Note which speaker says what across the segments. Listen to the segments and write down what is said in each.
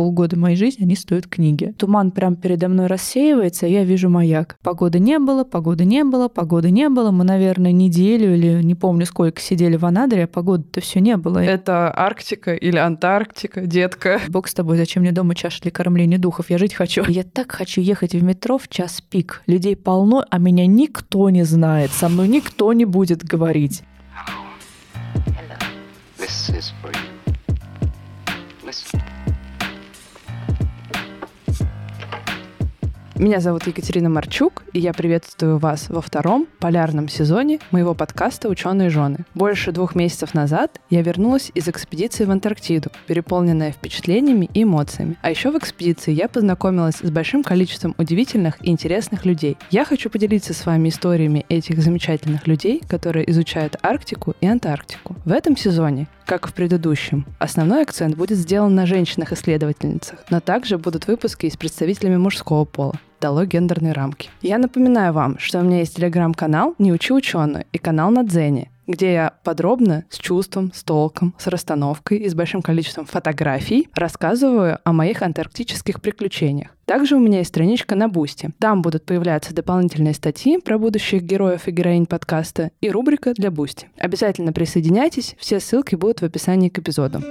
Speaker 1: полгода моей жизни, они стоят книги. Туман прям передо мной рассеивается, и я вижу маяк. Погоды не было, погоды не было, погоды не было. Мы, наверное, неделю или не помню сколько сидели в Анадыре, а погоды-то все не было.
Speaker 2: Это Арктика или Антарктика, детка?
Speaker 1: Бог с тобой, зачем мне дома чаша для кормления духов? Я жить хочу. Я так хочу ехать в метро в час пик. Людей полно, а меня никто не знает. Со мной никто не будет говорить. This is for you. Listen.
Speaker 2: Меня зовут Екатерина Марчук, и я приветствую вас во втором полярном сезоне моего подкаста «Ученые жены». Больше двух месяцев назад я вернулась из экспедиции в Антарктиду, переполненная впечатлениями и эмоциями. А еще в экспедиции я познакомилась с большим количеством удивительных и интересных людей. Я хочу поделиться с вами историями этих замечательных людей, которые изучают Арктику и Антарктику. В этом сезоне как в предыдущем. Основной акцент будет сделан на женщинах-исследовательницах, но также будут выпуски с представителями мужского пола дало гендерные рамки. Я напоминаю вам, что у меня есть телеграм-канал «Не учи ученую» и канал на Дзене, где я подробно, с чувством, с толком, с расстановкой и с большим количеством фотографий рассказываю о моих антарктических приключениях. Также у меня есть страничка на Бусти. Там будут появляться дополнительные статьи про будущих героев и героинь подкаста и рубрика для Бусти. Обязательно присоединяйтесь, все ссылки будут в описании к эпизоду.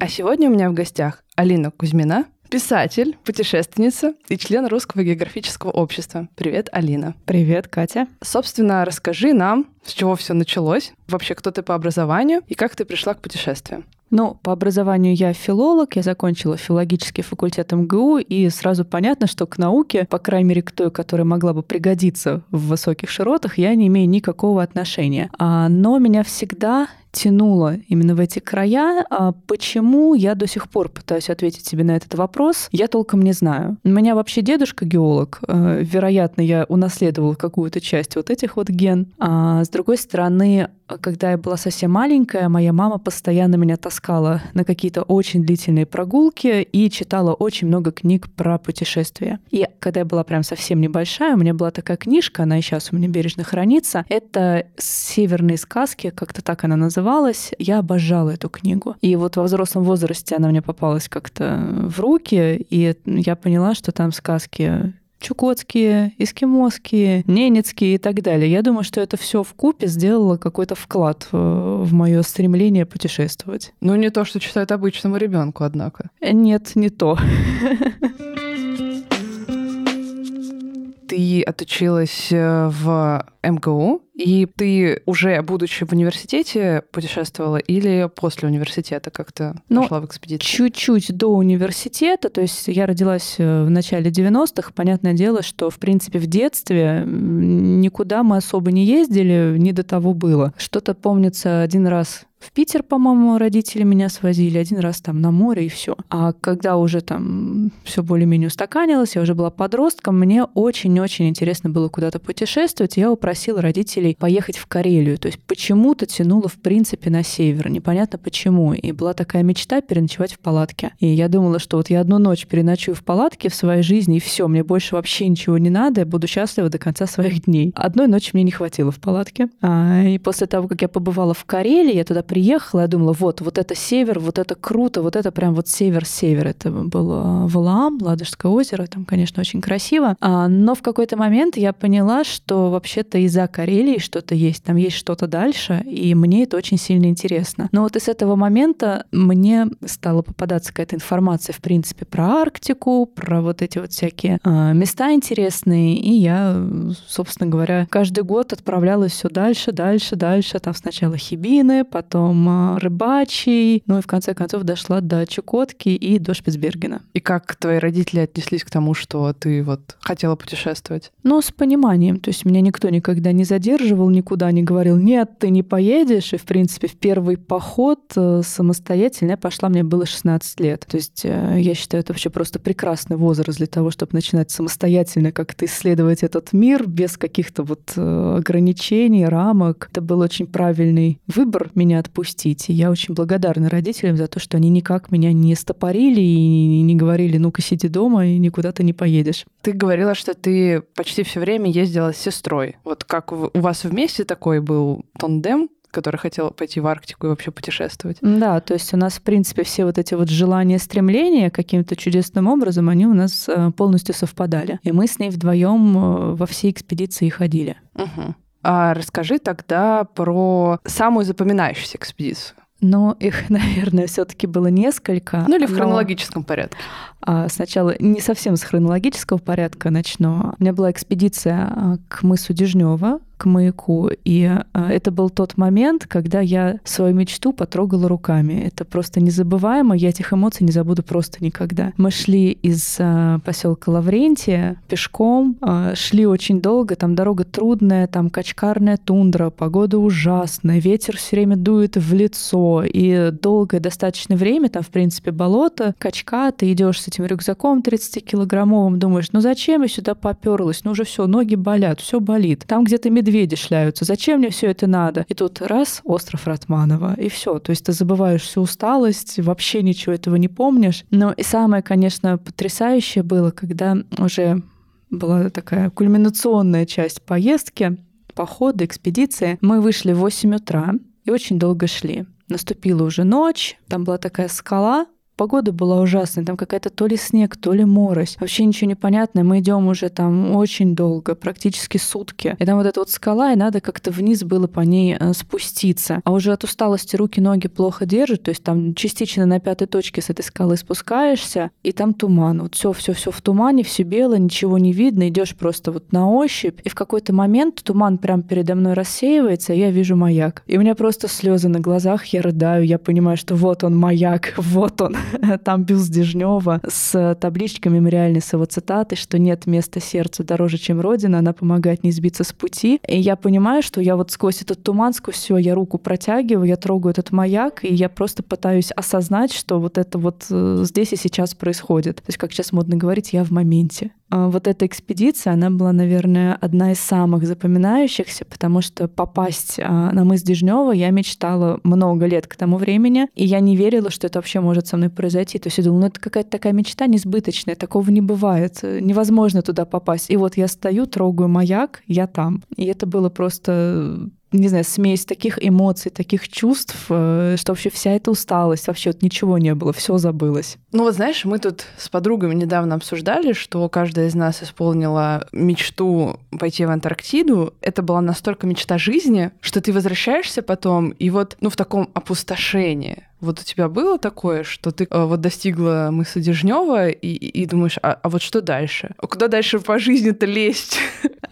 Speaker 2: А сегодня у меня в гостях Алина Кузьмина, писатель, путешественница и член Русского географического общества. Привет, Алина.
Speaker 1: Привет, Катя.
Speaker 2: Собственно, расскажи нам, с чего все началось, вообще кто ты по образованию и как ты пришла к путешествиям.
Speaker 1: Ну, по образованию я филолог, я закончила филологический факультет МГУ, и сразу понятно, что к науке, по крайней мере, к той, которая могла бы пригодиться в высоких широтах, я не имею никакого отношения. А, но меня всегда тянуло именно в эти края. А почему я до сих пор пытаюсь ответить себе на этот вопрос, я толком не знаю. У меня вообще дедушка геолог. Э, вероятно, я унаследовала какую-то часть вот этих вот ген. А с другой стороны, когда я была совсем маленькая, моя мама постоянно меня таскала на какие-то очень длительные прогулки и читала очень много книг про путешествия. И когда я была прям совсем небольшая, у меня была такая книжка, она и сейчас у меня бережно хранится. Это «Северные сказки», как-то так она называлась. Я обожала эту книгу. И вот во взрослом возрасте она мне попалась как-то в руки, и я поняла, что там сказки чукотские, эскимосские, ненецкие и так далее. Я думаю, что это все в купе сделало какой-то вклад в мое стремление путешествовать.
Speaker 2: Ну, не то, что читают обычному ребенку, однако.
Speaker 1: Нет, не то.
Speaker 2: Ты отучилась э, в МГУ, и ты уже, будучи в университете, путешествовала или после университета как-то ну, пошла в экспедицию?
Speaker 1: Чуть-чуть до университета, то есть я родилась э, в начале 90-х. Понятное дело, что, в принципе, в детстве никуда мы особо не ездили, не до того было. Что-то помнится один раз в Питер, по-моему, родители меня свозили один раз там на море и все. А когда уже там все более-менее устаканилось, я уже была подростком, мне очень-очень интересно было куда-то путешествовать. Я упросила родителей поехать в Карелию. То есть почему-то тянуло, в принципе, на север. Непонятно почему. И была такая мечта переночевать в палатке. И я думала, что вот я одну ночь переночую в палатке в своей жизни, и все, мне больше вообще ничего не надо, я буду счастлива до конца своих дней. Одной ночи мне не хватило в палатке. А, и после того, как я побывала в Карелии, я туда приехала, я думала, вот, вот это север, вот это круто, вот это прям вот север-север. Это был а, Валаам, Ладожское озеро, там, конечно, очень красиво. А, но в какой-то момент я поняла, что вообще-то из-за Карелии что-то есть, там есть что-то дальше, и мне это очень сильно интересно. Но вот из этого момента мне стала попадаться какая-то информация, в принципе, про Арктику, про вот эти вот всякие а, места интересные, и я, собственно говоря, каждый год отправлялась все дальше, дальше, дальше. Там сначала Хибины, потом потом Рыбачий, ну и в конце концов дошла до Чукотки и до Шпицбергена.
Speaker 2: И как твои родители отнеслись к тому, что ты вот хотела путешествовать?
Speaker 1: Ну, с пониманием. То есть меня никто никогда не задерживал, никуда не говорил, нет, ты не поедешь. И, в принципе, в первый поход э, самостоятельно я пошла, мне было 16 лет. То есть э, я считаю, это вообще просто прекрасный возраст для того, чтобы начинать самостоятельно как-то исследовать этот мир без каких-то вот э, ограничений, рамок. Это был очень правильный выбор меня от отпустить. И я очень благодарна родителям за то, что они никак меня не стопорили и не говорили, ну-ка сиди дома и никуда ты не поедешь.
Speaker 2: Ты говорила, что ты почти все время ездила с сестрой. Вот как у вас вместе такой был тандем, которая хотела пойти в Арктику и вообще путешествовать.
Speaker 1: Да, то есть у нас, в принципе, все вот эти вот желания, стремления каким-то чудесным образом, они у нас э, полностью совпадали. И мы с ней вдвоем э, во всей экспедиции ходили.
Speaker 2: Угу. А расскажи тогда про самую запоминающуюся экспедицию.
Speaker 1: Ну, их, наверное, все-таки было несколько.
Speaker 2: Ну или в хронологическом но... порядке.
Speaker 1: А, сначала не совсем с хронологического порядка начну. У меня была экспедиция а, к мысу Дежнева, к маяку. И а, это был тот момент, когда я свою мечту потрогала руками. Это просто незабываемо. Я этих эмоций не забуду просто никогда. Мы шли из поселка Лаврентия пешком, шли очень долго. Там дорога трудная, там качкарная тундра, погода ужасная, ветер все время дует в лицо. И долгое достаточно время, там, в принципе, болото, качка, ты идешь с этим рюкзаком 30-килограммовым, думаешь, ну зачем я сюда поперлась? Ну уже все, ноги болят, все болит. Там где-то медведи шляются, зачем мне все это надо? И тут раз, остров Ратманова, и все. То есть ты забываешь всю усталость, вообще ничего этого не помнишь. Но и самое, конечно, потрясающее было, когда уже была такая кульминационная часть поездки, похода, экспедиции. Мы вышли в 8 утра и очень долго шли. Наступила уже ночь, там была такая скала, Погода была ужасная, там какая-то то ли снег, то ли морось. Вообще ничего не понятно. Мы идем уже там очень долго, практически сутки. И там вот эта вот скала, и надо как-то вниз было по ней э, спуститься. А уже от усталости руки, ноги плохо держат, то есть там частично на пятой точке с этой скалы спускаешься, и там туман. Вот все, все, все в тумане, все белое, ничего не видно, идешь просто вот на ощупь. И в какой-то момент туман прям передо мной рассеивается, и я вижу маяк. И у меня просто слезы на глазах, я рыдаю, я понимаю, что вот он маяк, вот он. там бюст Дежнева с табличкой мемориальной с его цитатой, что нет места сердцу дороже, чем Родина, она помогает не сбиться с пути. И я понимаю, что я вот сквозь этот туман, сквозь все, я руку протягиваю, я трогаю этот маяк, и я просто пытаюсь осознать, что вот это вот э, здесь и сейчас происходит. То есть, как сейчас модно говорить, я в моменте. А, вот эта экспедиция, она была, наверное, одна из самых запоминающихся, потому что попасть а, на мыс Дежнева я мечтала много лет к тому времени, и я не верила, что это вообще может со мной произойти. То есть я думала, ну это какая-то такая мечта несбыточная, такого не бывает, невозможно туда попасть. И вот я стою, трогаю маяк, я там. И это было просто не знаю, смесь таких эмоций, таких чувств, э, что вообще вся эта усталость, вообще вот ничего не было, все забылось.
Speaker 2: Ну вот знаешь, мы тут с подругами недавно обсуждали, что каждая из нас исполнила мечту пойти в Антарктиду. Это была настолько мечта жизни, что ты возвращаешься потом и вот, ну, в таком опустошении. Вот у тебя было такое, что ты э, вот достигла мыса Дежнева и, и думаешь, а, а вот что дальше? Куда дальше по жизни-то лезть?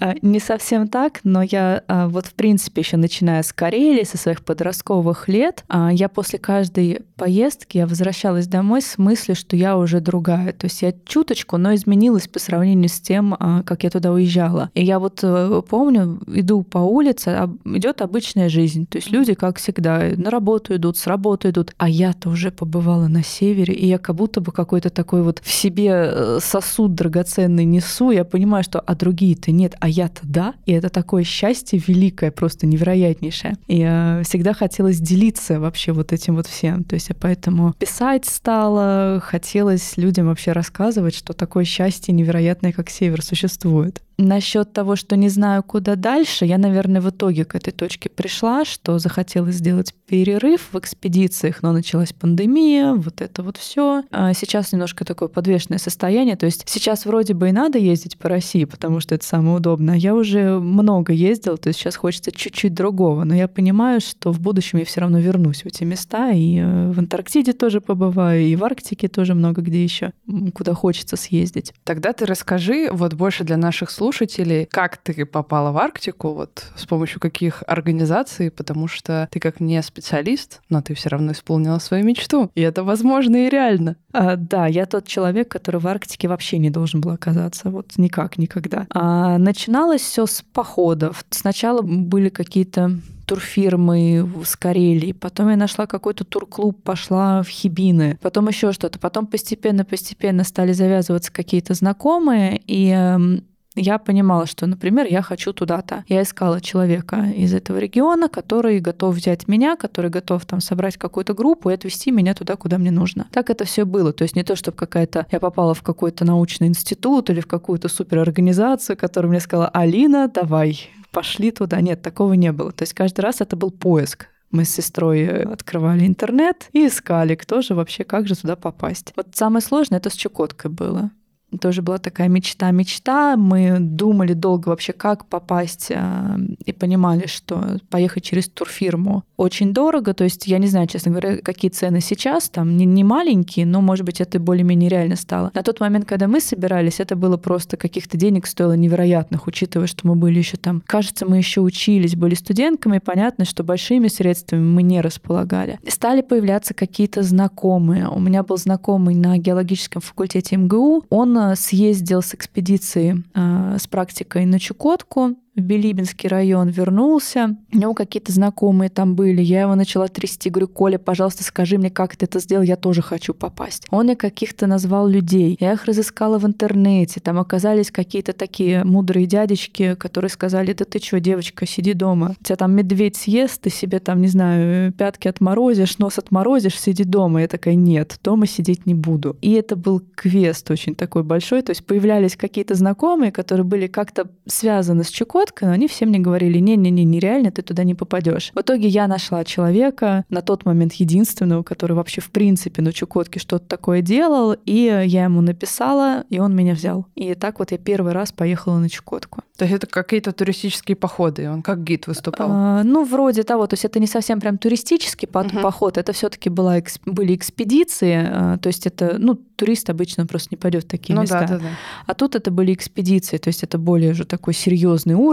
Speaker 1: А, не совсем так, но я а, вот в принципе еще начиная с Карелии, со своих подростковых лет, а, я после каждой поездки я возвращалась домой с мыслью, что я уже другая. То есть я чуточку, но изменилась по сравнению с тем, как я туда уезжала. И я вот э, помню, иду по улице, идет обычная жизнь. То есть люди, как всегда, на работу идут, с работы идут а я-то уже побывала на севере, и я как будто бы какой-то такой вот в себе э, сосуд драгоценный несу, я понимаю, что а другие-то нет, а я-то да, и это такое счастье великое, просто невероятнейшее. И я всегда хотелось делиться вообще вот этим вот всем, то есть я поэтому писать стала, хотелось людям вообще рассказывать, что такое счастье невероятное, как север, существует. Насчет того, что не знаю, куда дальше, я, наверное, в итоге к этой точке пришла, что захотелось сделать перерыв в экспедициях, но началась пандемия, вот это вот все. А сейчас немножко такое подвешенное состояние. То есть сейчас вроде бы и надо ездить по России, потому что это самое удобное. Я уже много ездила, то есть сейчас хочется чуть-чуть другого. Но я понимаю, что в будущем я все равно вернусь в эти места. И э, в Антарктиде тоже побываю, и в Арктике тоже много где еще, куда хочется съездить.
Speaker 2: Тогда ты расскажи, вот больше для наших слушателей, слушателей, как ты попала в Арктику, вот с помощью каких организаций, потому что ты как не специалист, но ты все равно исполнила свою мечту, и это возможно и реально.
Speaker 1: А, да, я тот человек, который в Арктике вообще не должен был оказаться, вот никак, никогда. А, начиналось все с походов. Сначала были какие-то турфирмы с Карелии, потом я нашла какой-то турклуб, пошла в Хибины, потом еще что-то, потом постепенно-постепенно стали завязываться какие-то знакомые, и эм, я понимала, что, например, я хочу туда-то. Я искала человека из этого региона, который готов взять меня, который готов там собрать какую-то группу и отвезти меня туда, куда мне нужно. Так это все было. То есть не то, чтобы какая-то я попала в какой-то научный институт или в какую-то суперорганизацию, которая мне сказала, Алина, давай, пошли туда. Нет, такого не было. То есть каждый раз это был поиск Мы с сестрой открывали интернет и искали, кто же вообще, как же туда попасть. Вот самое сложное это с Чукоткой было тоже была такая мечта-мечта. Мы думали долго вообще, как попасть, а, и понимали, что поехать через турфирму очень дорого. То есть я не знаю, честно говоря, какие цены сейчас, там не, не маленькие, но, может быть, это более-менее реально стало. На тот момент, когда мы собирались, это было просто каких-то денег стоило невероятных, учитывая, что мы были еще там, кажется, мы еще учились, были студентками, понятно, что большими средствами мы не располагали. Стали появляться какие-то знакомые. У меня был знакомый на геологическом факультете МГУ, он съездил с экспедицией э, с практикой на Чукотку, в Билибинский район вернулся. У него какие-то знакомые там были. Я его начала трясти. Говорю, Коля, пожалуйста, скажи мне, как ты это сделал. Я тоже хочу попасть. Он мне каких-то назвал людей. Я их разыскала в интернете. Там оказались какие-то такие мудрые дядечки, которые сказали, да ты что, девочка, сиди дома. Тебя там медведь съест, ты себе там, не знаю, пятки отморозишь, нос отморозишь, сиди дома. Я такая, нет, дома сидеть не буду. И это был квест очень такой большой. То есть появлялись какие-то знакомые, которые были как-то связаны с Чукотом, Чукотка, но они все мне говорили, не-не-не, нереально, ты туда не попадешь. В итоге я нашла человека, на тот момент единственного, который вообще в принципе на Чукотке что-то такое делал, и я ему написала, и он меня взял. И так вот я первый раз поехала на Чукотку.
Speaker 2: То есть это какие-то туристические походы, он как гид выступал? А,
Speaker 1: ну, вроде того, то есть это не совсем прям туристический uh-huh. поход, это все таки была, были экспедиции, а, то есть это, ну, турист обычно просто не пойдет в такие ну, места. Да, да, да. А тут это были экспедиции, то есть это более уже такой серьезный уровень.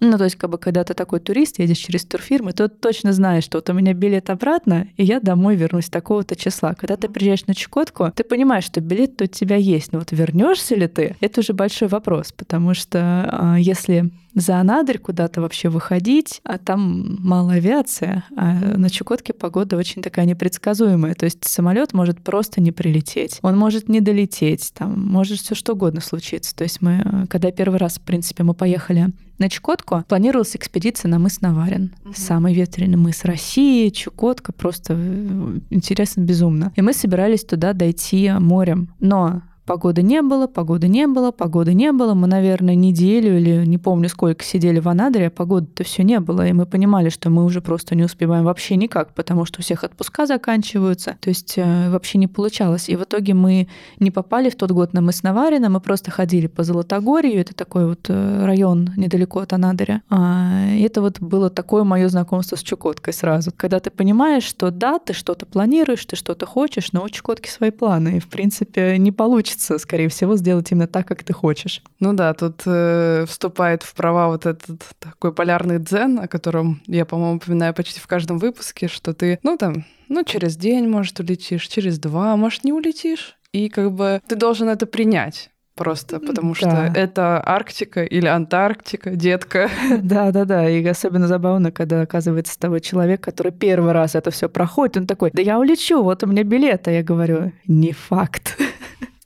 Speaker 1: Ну, то есть как бы когда ты такой турист, едешь через турфирмы, то точно знаешь, что вот у меня билет обратно, и я домой вернусь такого-то числа. Когда ты приезжаешь на Чукотку, ты понимаешь, что билет у тебя есть, но вот вернешься ли ты, это уже большой вопрос, потому что а, если за Анадырь куда-то вообще выходить, а там мало авиация, а на Чукотке погода очень такая непредсказуемая. То есть самолет может просто не прилететь, он может не долететь, там может все что угодно случиться. То есть мы, когда первый раз, в принципе, мы поехали на Чукотку, планировалась экспедиция на мыс Наварин. Угу. Самый ветреный мыс России, Чукотка, просто э, интересно безумно. И мы собирались туда дойти морем. Но Погоды не было, погоды не было, погоды не было. Мы, наверное, неделю или не помню сколько сидели в Анадыре, а погоды-то все не было. И мы понимали, что мы уже просто не успеваем вообще никак, потому что у всех отпуска заканчиваются. То есть э, вообще не получалось. И в итоге мы не попали в тот год на мыс Наварина, мы просто ходили по Золотогорью. Это такой вот э, район недалеко от Анадыря. А, это вот было такое мое знакомство с Чукоткой сразу. Когда ты понимаешь, что да, ты что-то планируешь, ты что-то хочешь, но у Чукотки свои планы. И, в принципе, не получится хочется, скорее всего, сделать именно так, как ты хочешь.
Speaker 2: Ну да, тут э, вступает в права вот этот такой полярный дзен, о котором я, по-моему, упоминаю почти в каждом выпуске, что ты, ну там, ну через день, может, улетишь, через два, может, не улетишь. И как бы ты должен это принять просто, потому да. что это Арктика или Антарктика, детка.
Speaker 1: Да, да, да. И особенно забавно, когда оказывается того человек, который первый раз это все проходит, он такой: Да я улечу, вот у меня билет. А я говорю: не факт.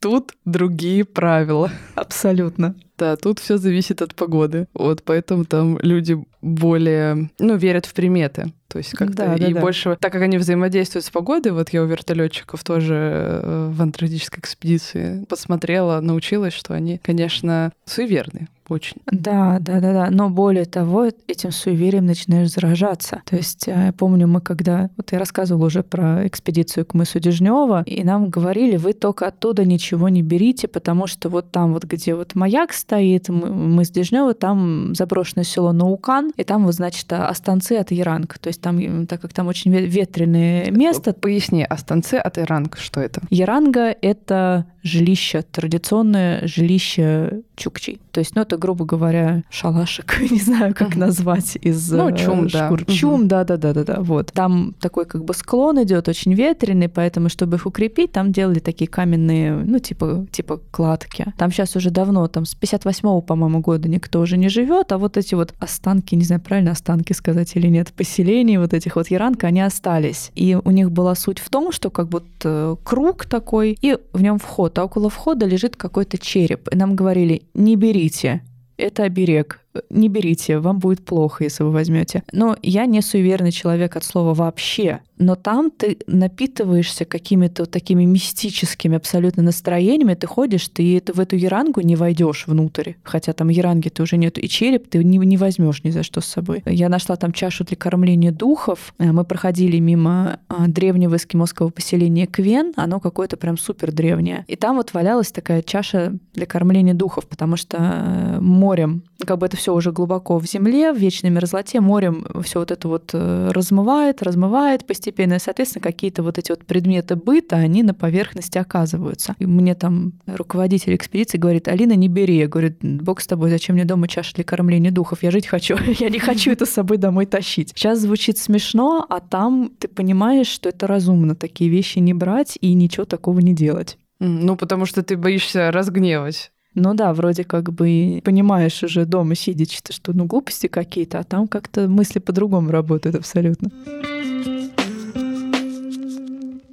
Speaker 2: Тут другие правила.
Speaker 1: Абсолютно.
Speaker 2: Да, тут все зависит от погоды. Вот поэтому там люди более, ну, верят в приметы. То есть как-то да, и да, больше, так как они взаимодействуют с погодой, вот я у вертолетчиков тоже э, в антарктической экспедиции посмотрела, научилась, что они, конечно, суеверные очень.
Speaker 1: Да, да, да, да. Но более того, этим суеверием начинаешь заражаться. То есть э, я помню, мы когда... Вот я рассказывала уже про экспедицию к мысу Дежнева, и нам говорили, вы только оттуда ничего не берите, потому что вот там вот, где вот маяк стоит, мыс Дежнева, там заброшенное село Наукан, и там вот, значит, останцы от Яранг. То есть там, так как там очень ветреное место...
Speaker 2: Поясни, останцы от Яранг, что это?
Speaker 1: Яранга — это жилище, традиционное жилище чукчей. То есть, ну, это, грубо говоря, шалашик, не знаю, как назвать, из
Speaker 2: ну, чум,
Speaker 1: шкур. Да. Чум, да, да, да, да, да. Вот. Там такой как бы склон идет очень ветреный, поэтому, чтобы их укрепить, там делали такие каменные, ну, типа, типа кладки. Там сейчас уже давно, там с 58-го, по-моему, года никто уже не живет, а вот эти вот останки, не знаю, правильно останки сказать или нет, поселений вот этих вот Яранка, они остались. И у них была суть в том, что как будто круг такой, и в нем вход, а около входа лежит какой-то череп. И нам говорили, не берите, это оберег. Не берите, вам будет плохо, если вы возьмете. Но я не суеверный человек от слова вообще но там ты напитываешься какими-то такими мистическими абсолютно настроениями, ты ходишь, ты в эту ярангу не войдешь внутрь, хотя там яранги ты уже нет, и череп ты не, не возьмешь ни за что с собой. Я нашла там чашу для кормления духов, э, мы проходили мимо а, древнего эскимосского поселения Квен, оно какое-то прям супер древнее, и там вот валялась такая чаша для кормления духов, потому что э, морем, как бы это все уже глубоко в земле, в вечной мерзлоте, морем все вот это вот э, размывает, размывает постепенно и, соответственно, какие-то вот эти вот предметы быта, они на поверхности оказываются. И мне там руководитель экспедиции говорит, Алина, не бери. Я говорю, бог с тобой, зачем мне дома чаша для кормления духов? Я жить хочу, я не хочу это с собой домой тащить. Сейчас звучит смешно, а там ты понимаешь, что это разумно такие вещи не брать и ничего такого не делать.
Speaker 2: Ну, потому что ты боишься разгневать.
Speaker 1: Ну да, вроде как бы понимаешь уже дома сидя, что ну глупости какие-то, а там как-то мысли по-другому работают абсолютно.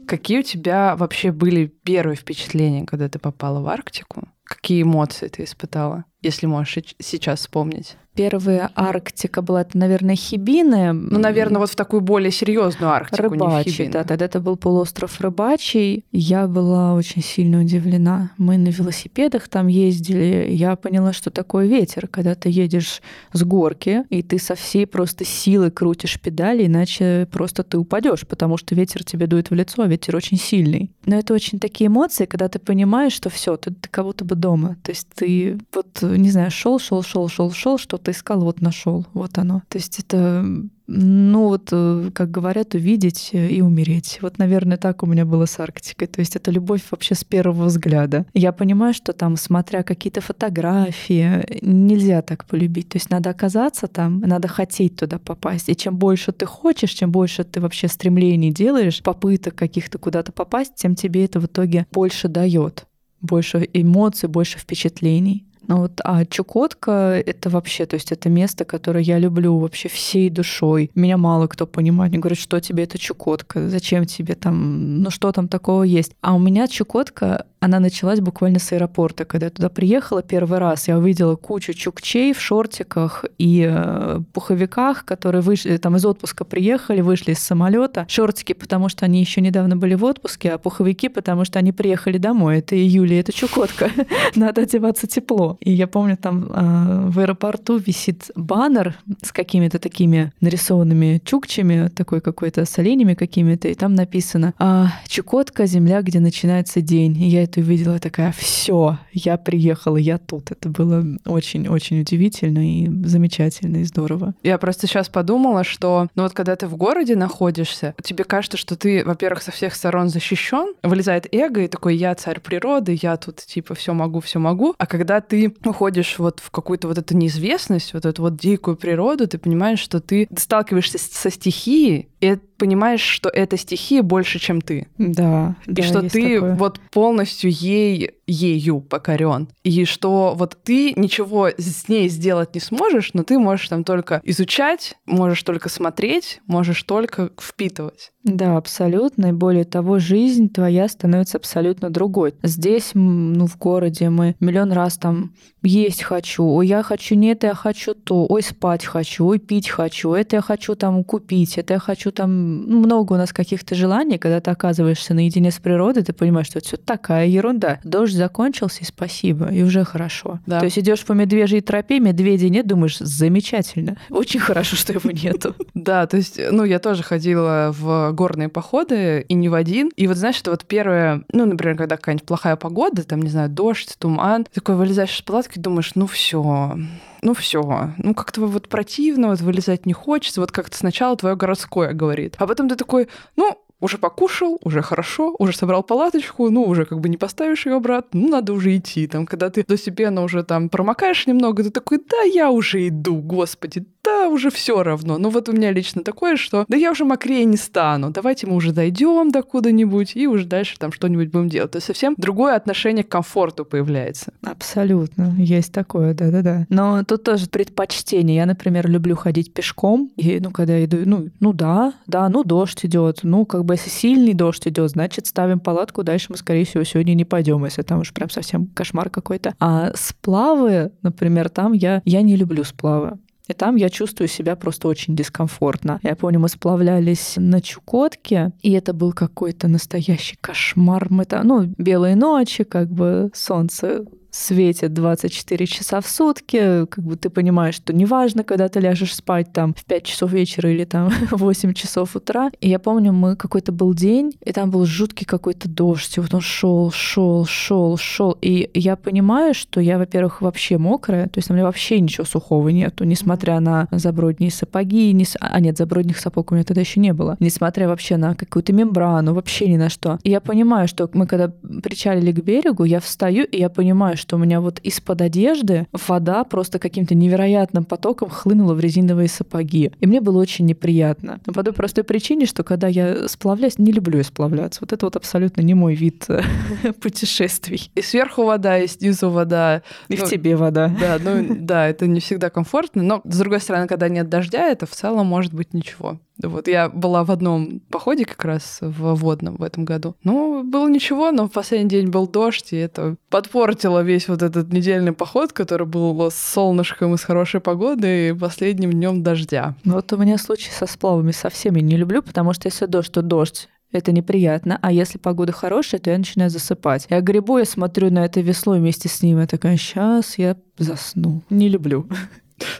Speaker 2: Какие у тебя вообще были первые впечатления, когда ты попала в Арктику? Какие эмоции ты испытала, если можешь сейчас вспомнить?
Speaker 1: Первая Арктика была, это, наверное, Хибины.
Speaker 2: Ну, наверное, вот в такую более серьезную Арктику,
Speaker 1: Рыбачий, да, тогда это был полуостров Рыбачий. Я была очень сильно удивлена. Мы на велосипедах там ездили. Я поняла, что такое ветер, когда ты едешь с горки, и ты со всей просто силы крутишь педали, иначе просто ты упадешь, потому что ветер тебе дует в лицо, а ветер очень сильный. Но это очень такие эмоции, когда ты понимаешь, что все, ты, ты как будто бы дома. То есть ты вот, не знаю, шел, шел, шел, шел, шел, что что-то искал, вот нашел, вот оно. То есть это, ну вот, э, как говорят, увидеть и умереть. Вот, наверное, так у меня было с Арктикой. То есть это любовь вообще с первого взгляда. Я понимаю, что там, смотря какие-то фотографии, нельзя так полюбить. То есть надо оказаться там, надо хотеть туда попасть. И чем больше ты хочешь, чем больше ты вообще стремлений делаешь, попыток каких-то куда-то попасть, тем тебе это в итоге больше дает больше эмоций, больше впечатлений. Ну вот, а Чукотка — это вообще, то есть это место, которое я люблю вообще всей душой. Меня мало кто понимает. Они говорят, что тебе это Чукотка, зачем тебе там, ну что там такого есть. А у меня Чукотка она началась буквально с аэропорта. Когда я туда приехала первый раз, я увидела кучу чукчей в шортиках и э, пуховиках, которые вышли там из отпуска приехали, вышли из самолета. Шортики, потому что они еще недавно были в отпуске, а пуховики, потому что они приехали домой. Это июль, это Чукотка. Надо одеваться тепло. И я помню, там э, в аэропорту висит баннер с какими-то такими нарисованными чукчами, такой какой-то с оленями какими-то, и там написано а, «Чукотка — земля, где начинается день». И я увидела, такая, все, я приехала, я тут. Это было очень-очень удивительно и замечательно, и здорово.
Speaker 2: Я просто сейчас подумала, что, ну вот когда ты в городе находишься, тебе кажется, что ты, во-первых, со всех сторон защищен, вылезает эго и такой, я царь природы, я тут типа все могу, все могу. А когда ты уходишь вот в какую-то вот эту неизвестность, вот эту вот дикую природу, ты понимаешь, что ты сталкиваешься со стихией, и понимаешь, что эта стихия больше, чем ты.
Speaker 1: Да.
Speaker 2: И
Speaker 1: да,
Speaker 2: что ты
Speaker 1: такое.
Speaker 2: вот полностью ей ею покорен. И что вот ты ничего с ней сделать не сможешь, но ты можешь там только изучать, можешь только смотреть, можешь только впитывать.
Speaker 1: Да, абсолютно. И более того, жизнь твоя становится абсолютно другой. Здесь, ну, в городе мы миллион раз там есть хочу, ой, я хочу не это, я хочу то, ой, спать хочу, ой, пить хочу, это я хочу там купить, это я хочу там... Ну, много у нас каких-то желаний, когда ты оказываешься наедине с природой, ты понимаешь, что это все такая ерунда. Дождь закончился, и спасибо, и уже хорошо. Да. То есть идешь по медвежьей тропе, медведей нет, думаешь, замечательно. Очень хорошо, что его нету.
Speaker 2: Да, то есть, ну, я тоже ходила в горные походы, и не в один. И вот, знаешь, это вот первое, ну, например, когда какая-нибудь плохая погода, там, не знаю, дождь, туман, такой вылезаешь из палатки, думаешь, ну все, ну все, ну как-то вот противно, вот вылезать не хочется, вот как-то сначала твое городское говорит. А потом ты такой, ну, уже покушал, уже хорошо, уже собрал палаточку, ну, уже как бы не поставишь ее обратно, ну, надо уже идти. Там, когда ты постепенно уже там промокаешь немного, ты такой, да, я уже иду, господи, да, уже все равно. Ну вот у меня лично такое, что да я уже мокрее не стану, давайте мы уже дойдем до куда-нибудь и уже дальше там что-нибудь будем делать. То есть совсем другое отношение к комфорту появляется.
Speaker 1: Абсолютно, есть такое, да-да-да. Но тут тоже предпочтение. Я, например, люблю ходить пешком, и, ну, когда иду, ну, ну да, да, ну дождь идет, ну, как бы если сильный дождь идет, значит, ставим палатку, дальше мы, скорее всего, сегодня не пойдем, если там уж прям совсем кошмар какой-то. А сплавы, например, там я, я не люблю сплавы. И там я чувствую себя просто очень дискомфортно. Я помню, мы сплавлялись на Чукотке, и это был какой-то настоящий кошмар. Мы там, ну, белые ночи, как бы солнце светит 24 часа в сутки, как бы ты понимаешь, что неважно, когда ты ляжешь спать там в 5 часов вечера или там в 8 часов утра. И я помню, мы какой-то был день, и там был жуткий какой-то дождь, и вот он шел, шел, шел, шел. И я понимаю, что я, во-первых, вообще мокрая, то есть на мне вообще ничего сухого нету, несмотря на забродние сапоги, не... а нет, забродних сапог у меня тогда еще не было, несмотря вообще на какую-то мембрану, вообще ни на что. И я понимаю, что мы когда причалили к берегу, я встаю, и я понимаю, что у меня вот из-под одежды вода просто каким-то невероятным потоком хлынула в резиновые сапоги. И мне было очень неприятно. Но по той простой причине, что когда я сплавляюсь, не люблю я сплавляться. Вот это вот абсолютно не мой вид э, путешествий.
Speaker 2: И сверху вода, и снизу вода.
Speaker 1: И ну, в тебе вода.
Speaker 2: Да, ну да, это не всегда комфортно. Но, с другой стороны, когда нет дождя, это в целом может быть ничего. Вот я была в одном походе как раз в водном в этом году. Ну, было ничего, но в последний день был дождь, и это подпортило весь вот этот недельный поход, который был с солнышком и с хорошей погодой, и последним днем дождя.
Speaker 1: Вот у меня случай со сплавами совсем я не люблю, потому что если дождь, то дождь это неприятно. А если погода хорошая, то я начинаю засыпать. Я грибу, я смотрю на это весло вместе с ним. Я такая, сейчас я засну. Не люблю.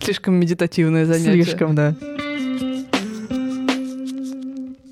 Speaker 2: Слишком медитативное занятие.
Speaker 1: Слишком, да.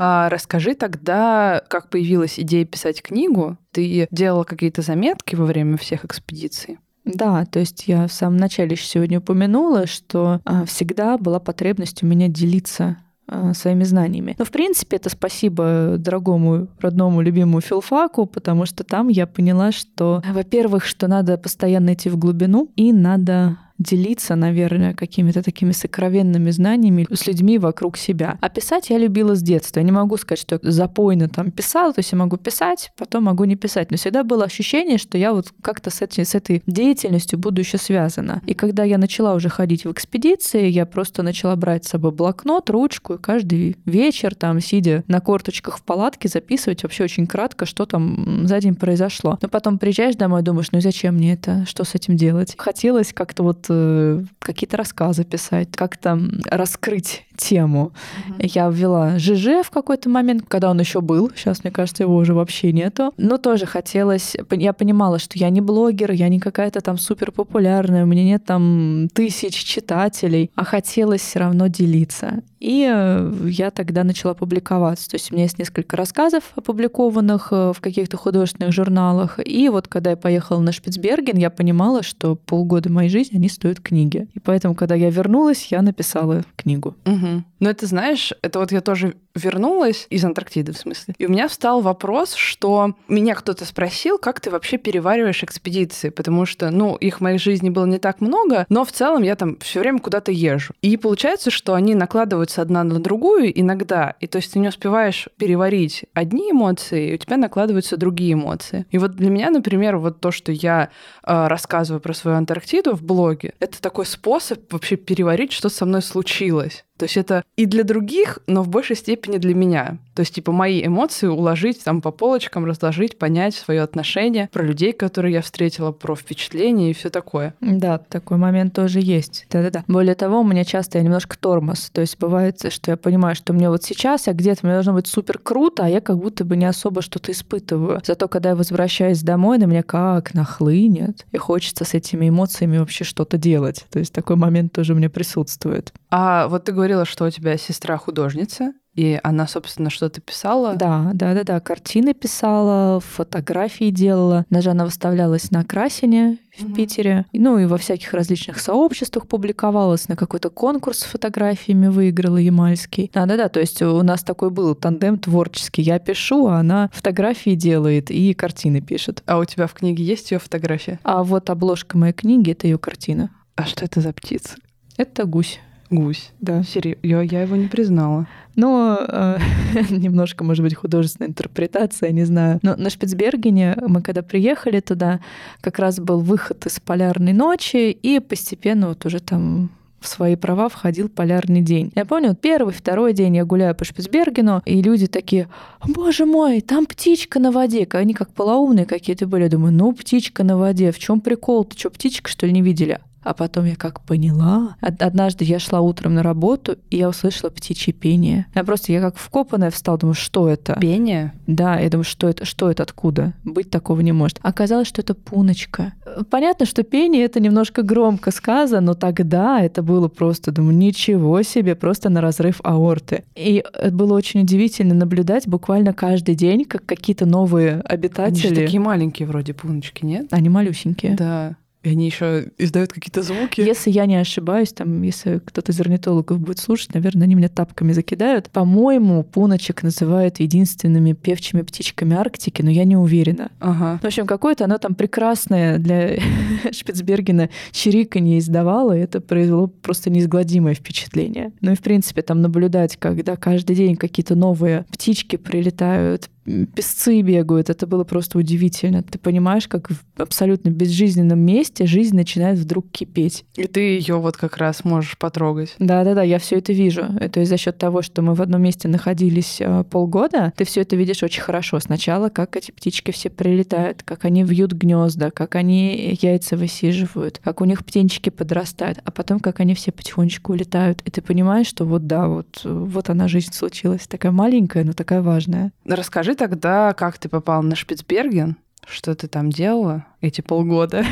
Speaker 2: А расскажи тогда, как появилась идея писать книгу? Ты делала какие-то заметки во время всех экспедиций?
Speaker 1: Да, то есть я в самом начале еще сегодня упомянула, что а, всегда была потребность у меня делиться а, своими знаниями. Но, в принципе, это спасибо дорогому, родному, любимому филфаку, потому что там я поняла, что, во-первых, что надо постоянно идти в глубину, и надо делиться, наверное, какими-то такими сокровенными знаниями с людьми вокруг себя. А писать я любила с детства. Я не могу сказать, что я запойно там писала, то есть я могу писать, потом могу не писать. Но всегда было ощущение, что я вот как-то с, этой, с этой деятельностью буду еще связана. И когда я начала уже ходить в экспедиции, я просто начала брать с собой блокнот, ручку, и каждый вечер там, сидя на корточках в палатке, записывать вообще очень кратко, что там за день произошло. Но потом приезжаешь домой, думаешь, ну зачем мне это? Что с этим делать? Хотелось как-то вот Э, какие-то рассказы писать, как-то раскрыть тему. Mm-hmm. Я ввела ЖЖ в какой-то момент, когда он еще был. Сейчас, мне кажется, его уже вообще нету. Но тоже хотелось... Я понимала, что я не блогер, я не какая-то там супер популярная, у меня нет там тысяч читателей, а хотелось все равно делиться. И э, я тогда начала публиковаться. То есть у меня есть несколько рассказов опубликованных э, в каких-то художественных журналах. И вот когда я поехала на Шпицберген, я понимала, что полгода моей жизни, они стоят книги. И поэтому, когда я вернулась, я написала книгу.
Speaker 2: Угу. Но это, знаешь, это вот я тоже вернулась из Антарктиды, в смысле. И у меня встал вопрос, что меня кто-то спросил, как ты вообще перевариваешь экспедиции, потому что, ну, их в моей жизни было не так много, но в целом я там все время куда-то езжу. И получается, что они накладываются одна на другую иногда, и то есть ты не успеваешь переварить одни эмоции, и у тебя накладываются другие эмоции. И вот для меня, например, вот то, что я э, рассказываю про свою Антарктиду в блоге, это такой способ вообще переварить, что со мной случилось. То есть это и для других, но в большей степени для меня. То есть, типа, мои эмоции уложить там по полочкам, разложить, понять свое отношение про людей, которые я встретила, про впечатления и все такое.
Speaker 1: Да, такой момент тоже есть. Да-да-да. Более того, у меня часто я немножко тормоз. То есть бывает, что я понимаю, что мне вот сейчас, я где-то мне должно быть супер круто, а я как будто бы не особо что-то испытываю. Зато когда я возвращаюсь домой, на меня как нахлынет, и хочется с этими эмоциями вообще что-то делать. То есть такой момент тоже у меня присутствует.
Speaker 2: А вот ты говорила, что у тебя сестра художница. И она, собственно, что-то писала?
Speaker 1: Да, да, да, да. Картины писала, фотографии делала. Даже она выставлялась на Красине в угу. Питере. Ну и во всяких различных сообществах публиковалась. На какой-то конкурс с фотографиями выиграла Ямальский. Да, да, да. То есть у нас такой был тандем творческий. Я пишу, а она фотографии делает и картины пишет.
Speaker 2: А у тебя в книге есть ее фотография?
Speaker 1: А вот обложка моей книги это ее картина.
Speaker 2: А что это за птица?
Speaker 1: Это гусь.
Speaker 2: Гусь.
Speaker 1: Да.
Speaker 2: Серьезно, я, я его не признала.
Speaker 1: Но э, немножко, может быть, художественная интерпретация, не знаю. Но на Шпицбергене мы когда приехали туда, как раз был выход из полярной ночи, и постепенно вот уже там в свои права входил полярный день. Я помню, вот первый, второй день я гуляю по Шпицбергену, и люди такие, боже мой, там птичка на воде. Они как полоумные какие-то были. Я думаю, ну, птичка на воде, в чем прикол? Ты что, птичка, что ли, не видели? А потом я как поняла. Однажды я шла утром на работу, и я услышала птичье пение. Я просто, я как вкопанная встала, думаю, что это?
Speaker 2: Пение?
Speaker 1: Да, я думаю, что это, что это, откуда? Быть такого не может. Оказалось, что это пуночка. Понятно, что пение это немножко громко сказано, но тогда это было просто, думаю, ничего себе, просто на разрыв аорты. И было очень удивительно наблюдать буквально каждый день, как какие-то новые обитатели.
Speaker 2: Они такие маленькие вроде пуночки, нет?
Speaker 1: Они малюсенькие.
Speaker 2: Да. И они еще издают какие-то звуки.
Speaker 1: Если я не ошибаюсь, там, если кто-то из орнитологов будет слушать, наверное, они меня тапками закидают. По-моему, пуночек называют единственными певчими птичками Арктики, но я не уверена.
Speaker 2: Ага.
Speaker 1: В общем, какое-то оно там прекрасное для Шпицбергена чириканье издавало, и это произвело просто неизгладимое впечатление. Ну и, в принципе, там наблюдать, когда каждый день какие-то новые птички прилетают, песцы бегают. Это было просто удивительно. Ты понимаешь, как в абсолютно безжизненном месте жизнь начинает вдруг кипеть.
Speaker 2: И ты ее вот как раз можешь потрогать.
Speaker 1: Да-да-да, я все это вижу. То есть за счет того, что мы в одном месте находились э, полгода, ты все это видишь очень хорошо. Сначала, как эти птички все прилетают, как они вьют гнезда, как они яйца высиживают, как у них птенчики подрастают, а потом, как они все потихонечку улетают. И ты понимаешь, что вот да, вот, вот она жизнь случилась. Такая маленькая, но такая важная.
Speaker 2: Расскажи тогда, как ты попал на Шпицберген? Что ты там делала эти полгода?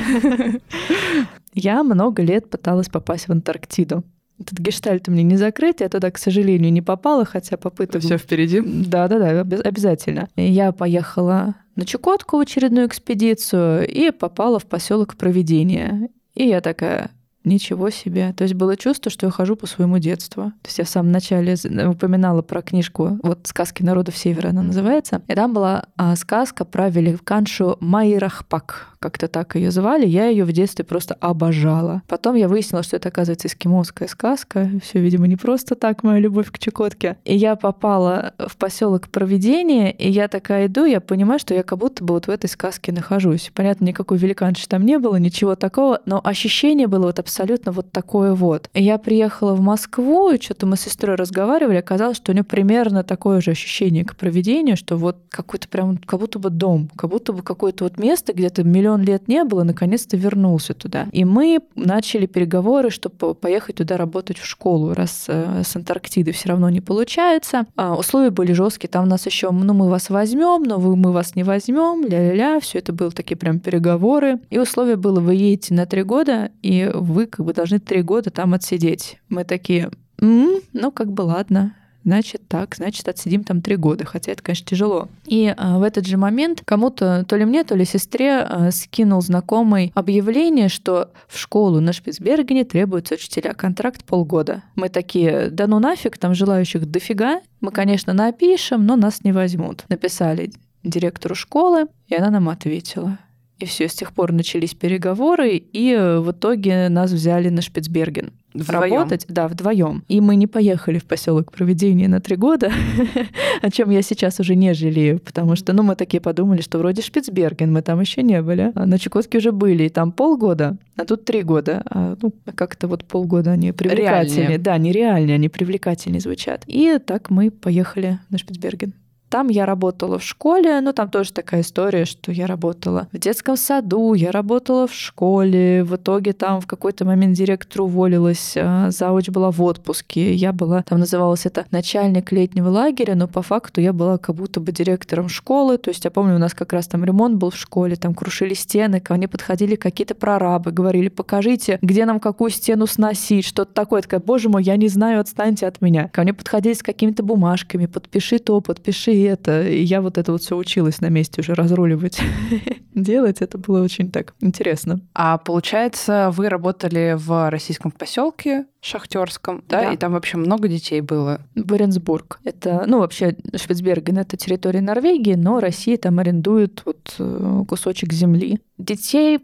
Speaker 1: Я много лет пыталась попасть в Антарктиду. Этот гештальт у меня не закрыт, я туда, к сожалению, не попала, хотя попыток...
Speaker 2: Все впереди?
Speaker 1: Да, да, да, обязательно. Я поехала на Чукотку в очередную экспедицию и попала в поселок Проведения. И я такая, Ничего себе. То есть было чувство, что я хожу по своему детству. То есть я в самом начале упоминала про книжку, вот «Сказки народов Севера» она называется. И там была а, сказка про великаншу Майрахпак как-то так ее звали, я ее в детстве просто обожала. Потом я выяснила, что это, оказывается, эскимосская сказка. Все, видимо, не просто так, моя любовь к Чукотке. И я попала в поселок Проведения, и я такая иду, я понимаю, что я как будто бы вот в этой сказке нахожусь. Понятно, никакой великанши там не было, ничего такого, но ощущение было вот абсолютно вот такое вот. Я приехала в Москву, и что-то мы с сестрой разговаривали, оказалось, что у нее примерно такое же ощущение к проведению, что вот какой-то прям, как будто бы дом, как будто бы какое-то вот место, где-то миллион лет не было, наконец-то вернулся туда. И мы начали переговоры, чтобы поехать туда работать в школу, раз э, с Антарктиды все равно не получается. А условия были жесткие, там нас еще, ну мы вас возьмем, но вы, мы вас не возьмем, ля-ля-ля, все это было такие прям переговоры. И условие было, вы едете на три года, и вы как бы должны три года там отсидеть. Мы такие, м-м, ну как бы ладно, значит так, значит отсидим там три года, хотя это, конечно, тяжело. И а, в этот же момент кому-то, то ли мне, то ли сестре, а, скинул знакомый объявление, что в школу на Шпицбергене требуется учителя контракт полгода. Мы такие, да ну нафиг, там желающих дофига. Мы, конечно, напишем, но нас не возьмут. Написали директору школы, и она нам ответила. И все, с тех пор начались переговоры, и в итоге нас взяли на Шпицберген.
Speaker 2: Вдвоем.
Speaker 1: работать, да, вдвоем. И мы не поехали в поселок проведения на три года, о чем я сейчас уже не жалею, потому что, ну, мы такие подумали, что вроде Шпицберген, мы там еще не были, а на Чукотке уже были, и там полгода, а тут три года. А, ну, как-то вот полгода они привлекательнее.
Speaker 2: Реальнее.
Speaker 1: Да, нереальнее, они привлекательнее звучат. И так мы поехали на Шпицберген. Там я работала в школе, но там тоже такая история, что я работала в детском саду, я работала в школе. В итоге там в какой-то момент директор уволилась, а, зауч была в отпуске. Я была, там называлось это начальник летнего лагеря, но по факту я была как будто бы директором школы. То есть я помню, у нас как раз там ремонт был в школе, там крушили стены, ко мне подходили какие-то прорабы, говорили, покажите, где нам какую стену сносить, что-то такое. Такая, боже мой, я не знаю, отстаньте от меня. Ко мне подходили с какими-то бумажками, подпиши то, подпиши это. И я вот это вот все училась на месте уже разруливать, делать. Это было очень так интересно.
Speaker 2: А получается, вы работали в российском поселке шахтерском, да?
Speaker 1: Да.
Speaker 2: И там вообще много детей было.
Speaker 1: Боренсбург. Это, ну, вообще, Шпицберген — это территория Норвегии, но Россия там арендует вот э, кусочек земли. Детей,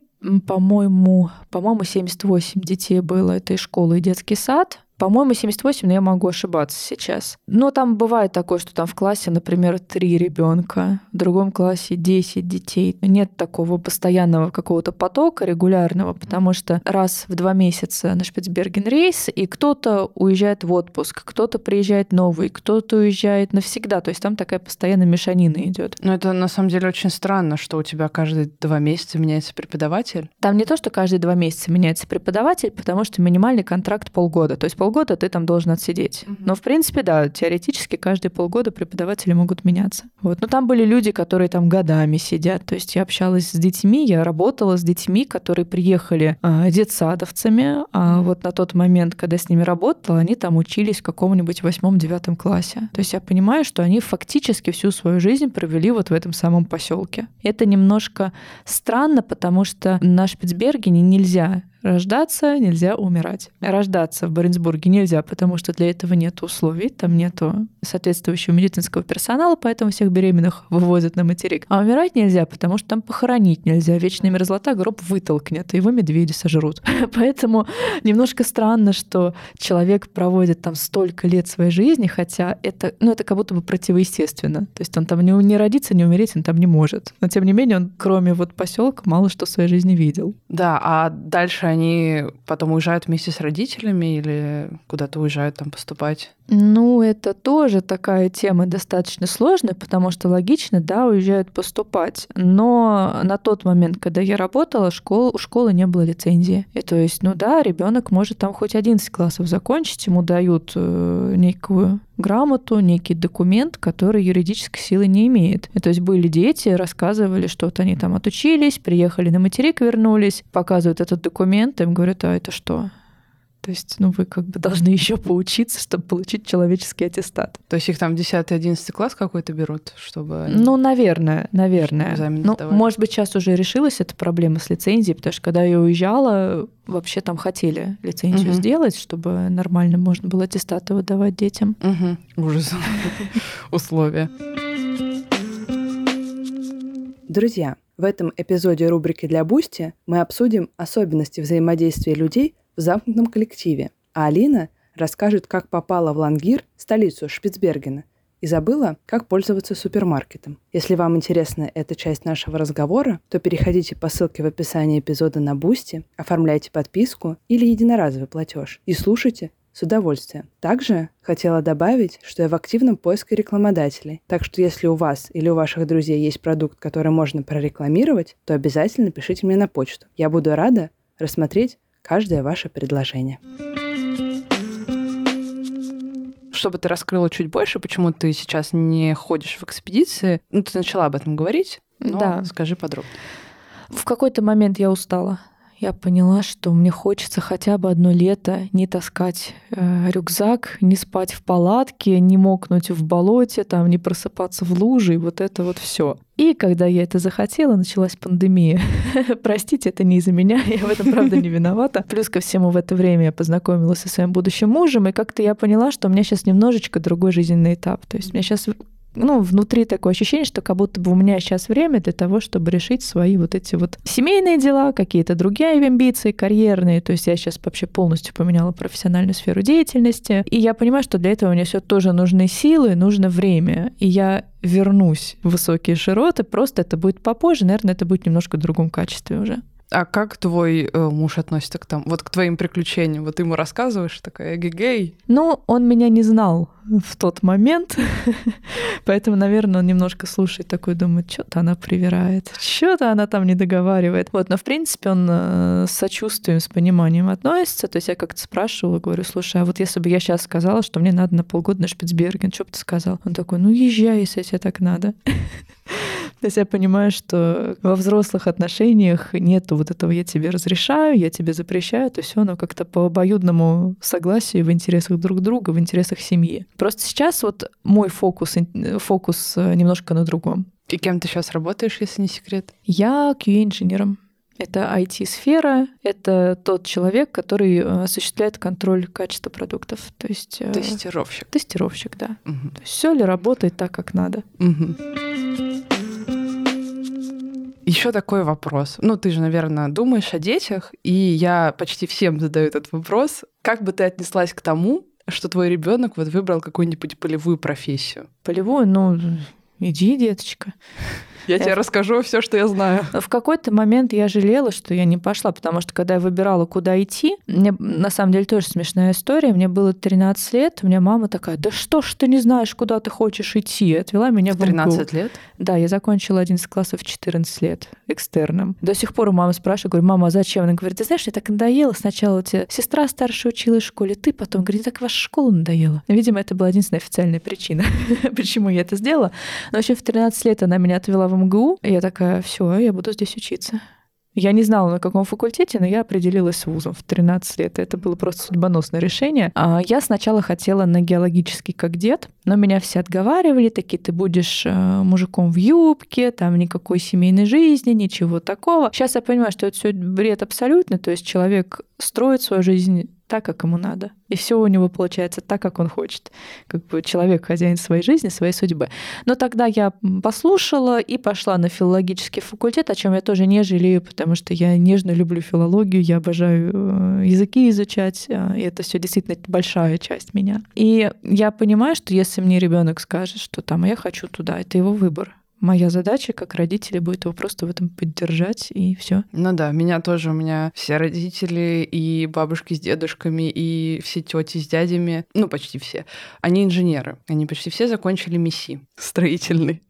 Speaker 1: по-моему, по-моему, 78 детей было этой школы и детский сад. По-моему, 78, но я могу ошибаться сейчас. Но там бывает такое, что там в классе, например, три ребенка, в другом классе 10 детей. Нет такого постоянного какого-то потока регулярного, потому что раз в два месяца на Шпицберген рейс, и кто-то уезжает в отпуск, кто-то приезжает новый, кто-то уезжает навсегда. То есть там такая постоянная мешанина идет.
Speaker 2: Но это на самом деле очень странно, что у тебя каждые два месяца меняется преподаватель.
Speaker 1: Там не то, что каждые два месяца меняется преподаватель, потому что минимальный контракт полгода. То есть полгода ты там должен отсидеть. Угу. Но, в принципе, да, теоретически каждые полгода преподаватели могут меняться. Вот. Но там были люди, которые там годами сидят. То есть я общалась с детьми, я работала с детьми, которые приехали э, детсадовцами, а вот на тот момент, когда с ними работала, они там учились в каком-нибудь восьмом-девятом классе. То есть я понимаю, что они фактически всю свою жизнь провели вот в этом самом поселке. Это немножко странно, потому что на Шпицбергене нельзя Рождаться нельзя умирать. Рождаться в Баренцбурге нельзя, потому что для этого нет условий, там нету соответствующего медицинского персонала, поэтому всех беременных вывозят на материк. А умирать нельзя, потому что там похоронить нельзя. Вечная мерзлота гроб вытолкнет, его медведи сожрут. Поэтому немножко странно, что человек проводит там столько лет своей жизни, хотя это, ну, это как будто бы противоестественно. То есть он там не, не родиться, не умереть, он там не может. Но тем не менее он, кроме вот поселка, мало что в своей жизни видел.
Speaker 2: Да, а дальше они потом уезжают вместе с родителями или куда-то уезжают там поступать?
Speaker 1: Ну, это тоже такая тема достаточно сложная, потому что логично, да, уезжают поступать. Но на тот момент, когда я работала, школ, у школы не было лицензии. И то есть, ну да, ребенок может там хоть 11 классов закончить, ему дают э, некую грамоту, некий документ, который юридической силы не имеет. И то есть были дети, рассказывали, что вот они там отучились, приехали на материк, вернулись, показывают этот документ, им говорят, а это что? То есть, ну, вы как бы должны еще поучиться, чтобы получить человеческий аттестат.
Speaker 2: То есть их там 10-11 класс какой-то берут, чтобы...
Speaker 1: Они... Ну, наверное, наверное. Ну, может быть, сейчас уже решилась эта проблема с лицензией, потому что когда я уезжала, вообще там хотели лицензию угу. сделать, чтобы нормально можно было аттестаты выдавать детям.
Speaker 2: Угу. Ужас. Условия. Друзья, в этом эпизоде рубрики для Бусти мы обсудим особенности взаимодействия людей в замкнутом коллективе, а Алина расскажет, как попала в Лонгйир, столицу Шпицбергена, и забыла, как пользоваться супермаркетом. Если вам интересна эта часть нашего разговора, то переходите по ссылке в описании эпизода на Бусти, оформляйте подписку или единоразовый платеж и слушайте с удовольствием. Также хотела добавить, что я в активном поиске рекламодателей. Так что если у вас или у ваших друзей есть продукт, который можно прорекламировать, то обязательно пишите мне на почту. Я буду рада рассмотреть каждое ваше предложение. Чтобы ты раскрыла чуть больше, почему ты сейчас не ходишь в экспедиции, ну, ты начала об этом говорить, но да. скажи подробнее.
Speaker 1: В какой-то момент я устала я поняла, что мне хочется хотя бы одно лето не таскать э, рюкзак, не спать в палатке, не мокнуть в болоте, там, не просыпаться в луже, и вот это вот все. И когда я это захотела, началась пандемия. Простите, это не из-за меня, я в этом, правда, не виновата. Плюс ко всему в это время я познакомилась со своим будущим мужем, и как-то я поняла, что у меня сейчас немножечко другой жизненный этап. То есть у меня сейчас ну, внутри такое ощущение, что как будто бы у меня сейчас время для того, чтобы решить свои вот эти вот семейные дела, какие-то другие амбиции, карьерные. То есть я сейчас вообще полностью поменяла профессиональную сферу деятельности. И я понимаю, что для этого мне все тоже нужны силы, нужно время. И я вернусь в высокие широты, просто это будет попозже, наверное, это будет немножко в другом качестве уже.
Speaker 2: А как твой э, муж относится к там, вот к твоим приключениям? Вот ты ему рассказываешь, такая гей
Speaker 1: Ну, он меня не знал в тот момент, поэтому, наверное, он немножко слушает такой, думает, что-то она привирает, что-то она там не договаривает. Вот, но в принципе он э, с сочувствием, с пониманием относится. То есть я как-то спрашивала, говорю, слушай, а вот если бы я сейчас сказала, что мне надо на полгода на Шпицберген, что бы ты сказал? Он такой, ну езжай, если тебе так надо. То есть я понимаю, что во взрослых отношениях нету вот этого «я тебе разрешаю», «я тебе запрещаю», то все оно как-то по обоюдному согласию в интересах друг друга, в интересах семьи. Просто сейчас вот мой фокус, фокус э, немножко на другом.
Speaker 2: И кем ты сейчас работаешь, если не секрет?
Speaker 1: Я QA-инженером. Это IT-сфера, это тот человек, который э, осуществляет контроль качества продуктов. То есть
Speaker 2: э, тестировщик.
Speaker 1: Тестировщик, да. Угу. То есть все ли работает так, как надо.
Speaker 2: Угу. Еще такой вопрос. Ну, ты же, наверное, думаешь о детях, и я почти всем задаю этот вопрос. Как бы ты отнеслась к тому, что твой ребенок вот выбрал какую-нибудь полевую профессию?
Speaker 1: Полевую, ну, иди, деточка.
Speaker 2: Я тебе расскажу все, что я знаю.
Speaker 1: В какой-то момент я жалела, что я не пошла, потому что когда я выбирала, куда идти, мне на самом деле тоже смешная история. Мне было 13 лет, у меня мама такая, да что ж ты не знаешь, куда ты хочешь идти? Отвела меня в
Speaker 2: 13 лет?
Speaker 1: Да, я закончила 11 классов в 14 лет экстерном. До сих пор у мамы спрашиваю, говорю, мама, а зачем? Она говорит, ты знаешь, мне так надоело. Сначала у тебя сестра старшая училась в школе, ты потом, говорит, так ваша школа надоела. Видимо, это была единственная официальная причина, почему я это сделала. Но вообще в 13 лет она меня отвела в МГУ, и я такая, все, я буду здесь учиться. Я не знала, на каком факультете, но я определилась с вузом в 13 лет. Это было просто судьбоносное решение. А я сначала хотела на геологический как дед, но меня все отговаривали, такие, ты будешь э, мужиком в юбке, там никакой семейной жизни, ничего такого. Сейчас я понимаю, что это все бред абсолютно, то есть человек строит свою жизнь так, как ему надо. И все у него получается так, как он хочет. Как бы человек хозяин своей жизни, своей судьбы. Но тогда я послушала и пошла на филологический факультет, о чем я тоже не жалею, потому что я нежно люблю филологию, я обожаю э, языки изучать, э, и это все действительно большая часть меня. И я понимаю, что если мне ребенок скажет, что там «А я хочу туда, это его выбор. Моя задача как родители будет его просто в этом поддержать, и все.
Speaker 2: Ну да, меня тоже, у меня все родители и бабушки с дедушками, и все тети с дядями, ну почти все, они инженеры. Они почти все закончили МИСИ строительный.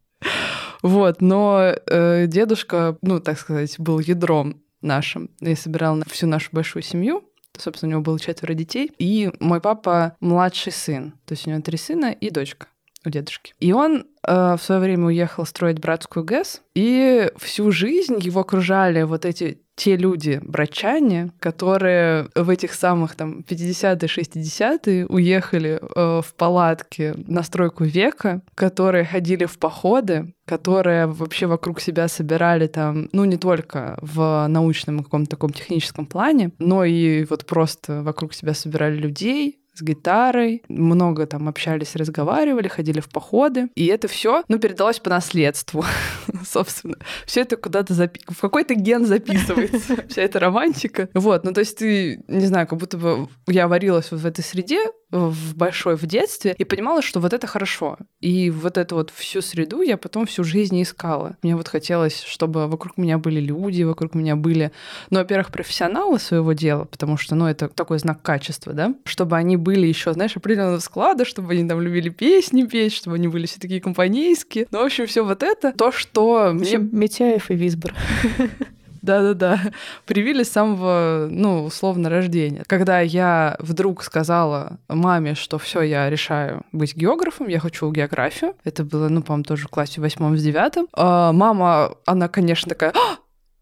Speaker 2: Вот, но э, дедушка, ну, так сказать, был ядром нашим. Я собирал всю нашу большую семью, собственно, у него было четверо детей, и мой папа младший сын, то есть у него три сына и дочка у дедушки. И он э, в свое время уехал строить братскую ГЭС, и всю жизнь его окружали вот эти те люди, братчане, которые в этих самых там 50-е, 60-е уехали э, в палатки на стройку века, которые ходили в походы, которые вообще вокруг себя собирали там, ну, не только в научном каком-то таком техническом плане, но и вот просто вокруг себя собирали людей, с гитарой, много там общались, разговаривали, ходили в походы. И это все, ну, передалось по наследству, собственно. Все это куда-то запи... в какой-то ген записывается, вся эта романтика. Вот, ну, то есть ты, не знаю, как будто бы я варилась вот в этой среде, в большой в детстве и понимала, что вот это хорошо. И вот эту вот всю среду я потом всю жизнь искала. Мне вот хотелось, чтобы вокруг меня были люди, вокруг меня были, ну, во-первых, профессионалы своего дела, потому что, ну, это такой знак качества, да, чтобы они были еще, знаешь, определенного склада, чтобы они там любили песни петь, чтобы они были все такие компанейские. Ну, в общем, все вот это, то, что
Speaker 1: мне... Митяев и Висбор.
Speaker 2: Да-да-да. Привили с самого, ну, условно, рождения. Когда я вдруг сказала маме, что все, я решаю быть географом, я хочу географию. Это было, ну, по-моему, тоже в классе восьмом с девятым. А мама, она, конечно, такая, а!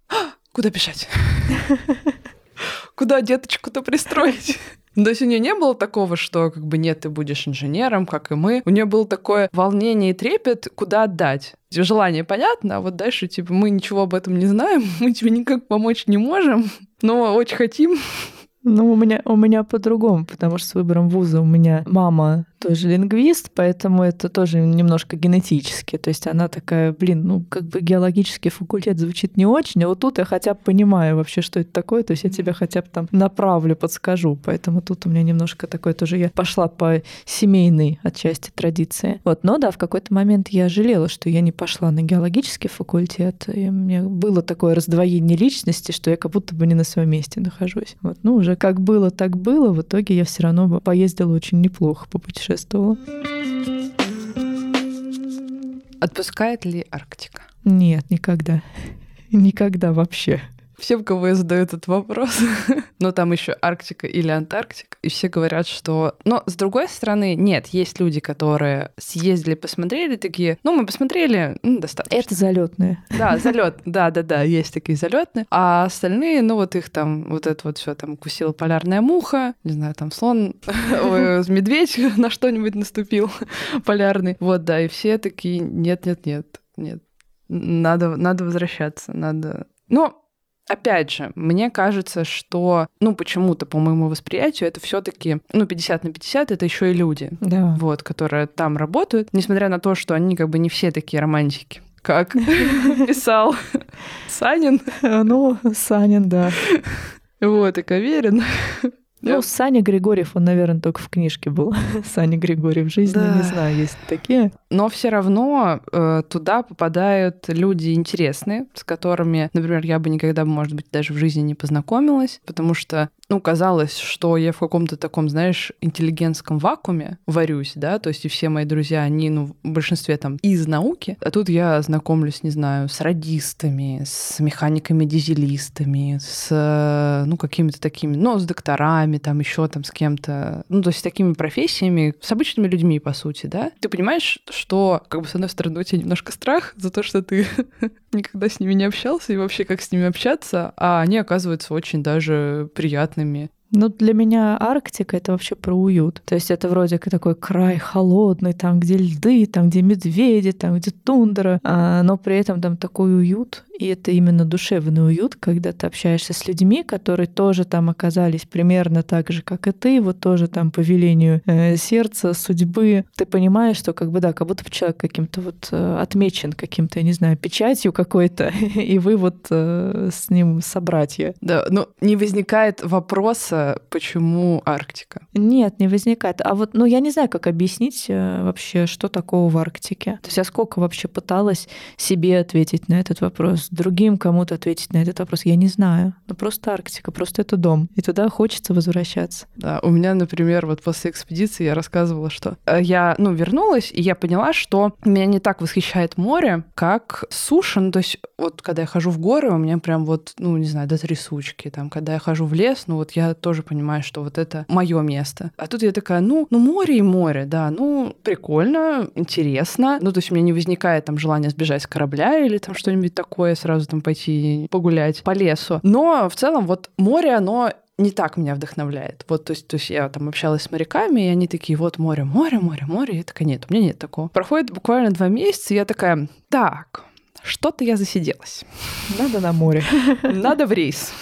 Speaker 2: А! куда бежать? Куда деточку-то пристроить? Ну, то есть у нее не было такого, что как бы нет, ты будешь инженером, как и мы. У нее было такое волнение и трепет, куда отдать. Желание понятно, а вот дальше, типа, мы ничего об этом не знаем, мы тебе никак помочь не можем, но очень хотим.
Speaker 1: Ну, у меня, у меня по-другому, потому что с выбором вуза у меня мама тоже лингвист, поэтому это тоже немножко генетически. То есть она такая, блин, ну, как бы геологический факультет звучит не очень, а вот тут я хотя бы понимаю вообще, что это такое, то есть я тебя хотя бы там направлю, подскажу. Поэтому тут у меня немножко такое тоже, я пошла по семейной отчасти традиции. Вот, но да, в какой-то момент я жалела, что я не пошла на геологический факультет, и у меня было такое раздвоение личности, что я как будто бы не на своем месте нахожусь. Вот, ну, уже как было, так было, в итоге я все равно поездила очень неплохо по путешествию путешествовала.
Speaker 2: Отпускает ли Арктика?
Speaker 1: Нет, никогда. Никогда вообще
Speaker 2: всем, кого я задаю этот вопрос. Но там еще Арктика или Антарктика. И все говорят, что... Но с другой стороны, нет, есть люди, которые съездили, посмотрели, такие, ну, мы посмотрели, ну, достаточно.
Speaker 1: Это залетные.
Speaker 2: Да, залет, да, да, да, есть такие залетные. А остальные, ну, вот их там, вот это вот все там кусила полярная муха, не знаю, там слон, медведь на что-нибудь наступил полярный. Вот, да, и все такие, нет, нет, нет, нет. Надо, надо возвращаться, надо... Но Опять же, мне кажется, что, ну, почему-то, по моему восприятию, это все таки ну, 50 на 50 это еще и люди,
Speaker 1: да.
Speaker 2: вот, которые там работают, несмотря на то, что они как бы не все такие романтики как писал Санин.
Speaker 1: Ну, Санин, да.
Speaker 2: Вот, и Каверин.
Speaker 1: Ну, Саня Григорьев, он, наверное, только в книжке был. Саня Григорьев в жизни,
Speaker 2: Да.
Speaker 1: не знаю, есть такие.
Speaker 2: Но все равно э, туда попадают люди интересные, с которыми, например, я бы никогда, может быть, даже в жизни не познакомилась, потому что, ну, казалось, что я в каком-то таком, знаешь, интеллигентском вакууме варюсь, да, то есть и все мои друзья, они, ну, в большинстве там из науки, а тут я знакомлюсь, не знаю, с радистами, с механиками-дизелистами, с, э, ну, какими-то такими, ну, с докторами, там еще там с кем-то, ну, то есть такими профессиями, с обычными людьми, по сути, да. Ты понимаешь, что, как бы, с одной стороны, у тебя немножко страх за то, что ты никогда с ними не общался, и вообще как с ними общаться, а они оказываются очень даже приятными.
Speaker 1: Ну, для меня Арктика — это вообще про уют. То есть это вроде как такой край холодный, там, где льды, там, где медведи, там, где тундра, а, но при этом там такой уют, и это именно душевный уют, когда ты общаешься с людьми, которые тоже там оказались примерно так же, как и ты, вот тоже там по велению э, сердца, судьбы. Ты понимаешь, что как бы да, как будто бы человек каким-то вот э, отмечен каким-то, я не знаю, печатью какой-то, и вы вот э, с ним собратья.
Speaker 2: Да, но не возникает вопроса, почему Арктика.
Speaker 1: Нет, не возникает. А вот, ну, я не знаю, как объяснить э, вообще, что такого в Арктике. То есть я сколько вообще пыталась себе ответить на этот вопрос, другим кому-то ответить на этот вопрос, я не знаю. Ну, просто Арктика, просто это дом. И туда хочется возвращаться.
Speaker 2: Да, у меня, например, вот после экспедиции я рассказывала, что э, я, ну, вернулась, и я поняла, что меня не так восхищает море, как суша. Ну, то есть вот когда я хожу в горы, у меня прям вот, ну, не знаю, до трясучки. Там, когда я хожу в лес, ну, вот я тоже понимаю, что вот это мое место. А тут я такая, ну, ну, море и море, да, ну, прикольно, интересно. Ну, то есть у меня не возникает там желания сбежать с корабля или там что-нибудь такое, сразу там пойти погулять по лесу. Но в целом вот море, оно не так меня вдохновляет. Вот, то есть, то есть я там общалась с моряками, и они такие, вот море, море, море, море. И я такая, нет, у меня нет такого. Проходит буквально два месяца, и я такая, так, что-то я засиделась.
Speaker 1: Надо на море.
Speaker 2: Надо в рейс.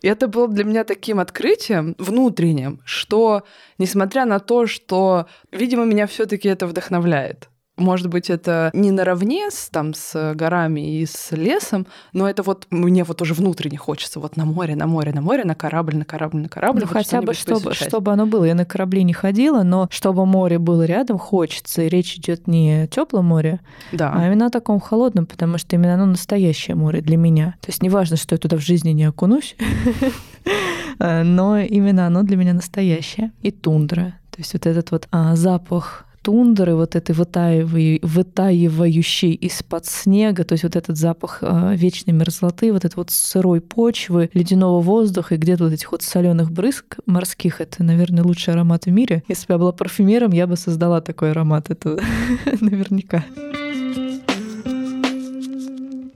Speaker 2: И это было для меня таким открытием внутренним, что, несмотря на то, что, видимо, меня все таки это вдохновляет. Может быть, это не наравне с, там, с горами и с лесом, но это вот мне вот уже внутренне хочется вот на море, на море, на море, на корабль, на корабль, на корабль.
Speaker 1: Ну, хотя бы, чтобы, чтобы оно было. Я на корабле не ходила, но чтобы море было рядом, хочется. И речь идет не о теплом море,
Speaker 2: Да.
Speaker 1: а именно о таком холодном, потому что именно оно настоящее море для меня. То есть неважно, что я туда в жизни не окунусь, но именно оно для меня настоящее. И тундра. То есть вот этот вот а, запах тундры, вот этой вытаивающей из-под снега, то есть вот этот запах а, вечной мерзлоты, вот этой вот сырой почвы, ледяного воздуха и где-то вот этих вот соленых брызг морских, это, наверное, лучший аромат в мире. Если бы я была парфюмером, я бы создала такой аромат, это наверняка.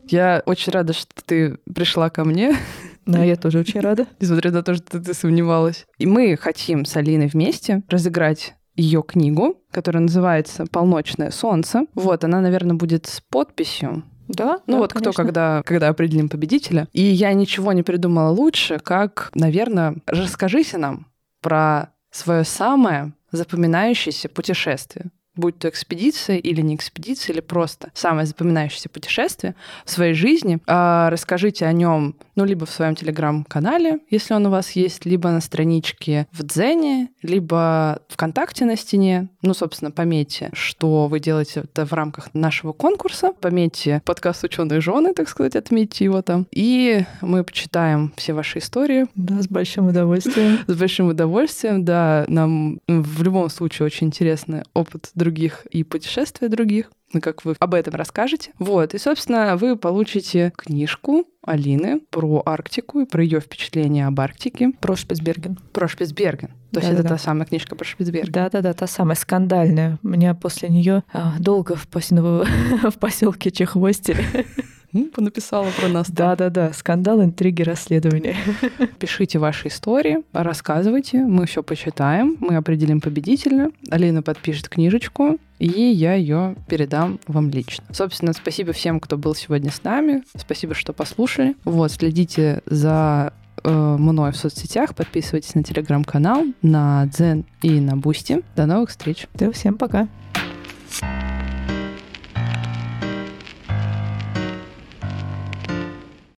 Speaker 2: Я очень рада, что ты пришла ко мне,
Speaker 1: Да, я тоже очень рада.
Speaker 2: несмотря на то, что ты сомневалась. И мы хотим с Алиной вместе разыграть ее книгу, которая называется «Полночное солнце». Вот, она, наверное, будет с подписью.
Speaker 1: Да,
Speaker 2: Ну
Speaker 1: да,
Speaker 2: вот кто,
Speaker 1: конечно.
Speaker 2: когда, когда определим победителя. И я ничего не придумала лучше, как, наверное, расскажите нам про свое самое запоминающееся путешествие. Будь то экспедиция или не экспедиция, или просто самое запоминающееся путешествие в своей жизни. А, расскажите о нем, ну, либо в своем телеграм-канале, если он у вас есть, либо на страничке в Дзене, либо ВКонтакте на стене. Ну, собственно, пометьте, что вы делаете это в рамках нашего конкурса. Пометьте подкаст «Ученые жены», так сказать, отметьте его там. И мы почитаем все ваши истории,
Speaker 1: Да, с большим удовольствием.
Speaker 2: с большим удовольствием, да, нам в любом случае очень интересный опыт других и путешествия других, ну, как вы об этом расскажете. Вот, и, собственно, вы получите книжку Алины про Арктику и про ее впечатления об Арктике,
Speaker 1: Про Шпицберген.
Speaker 2: про Шпицберген. То есть это
Speaker 1: Да-да-да.
Speaker 2: та самая книжка про Шпицберген.
Speaker 1: Да-да-да, та самая скандальная. Меня после нее долго в, посел- в поселке Чехвостили.
Speaker 2: М, Понаписала про нас.
Speaker 1: Да-да-да, скандал, интриги, расследования.
Speaker 2: Пишите ваши истории, рассказывайте, мы все почитаем, мы определим победителя. Алина подпишет книжечку, и я ее передам вам лично. Собственно, спасибо всем, кто был сегодня с нами. Спасибо, что послушали. Вот, следите за э, мной в соцсетях, подписывайтесь на телеграм-канал, на Дзен и на Бусти. До новых встреч!
Speaker 1: Да, всем пока.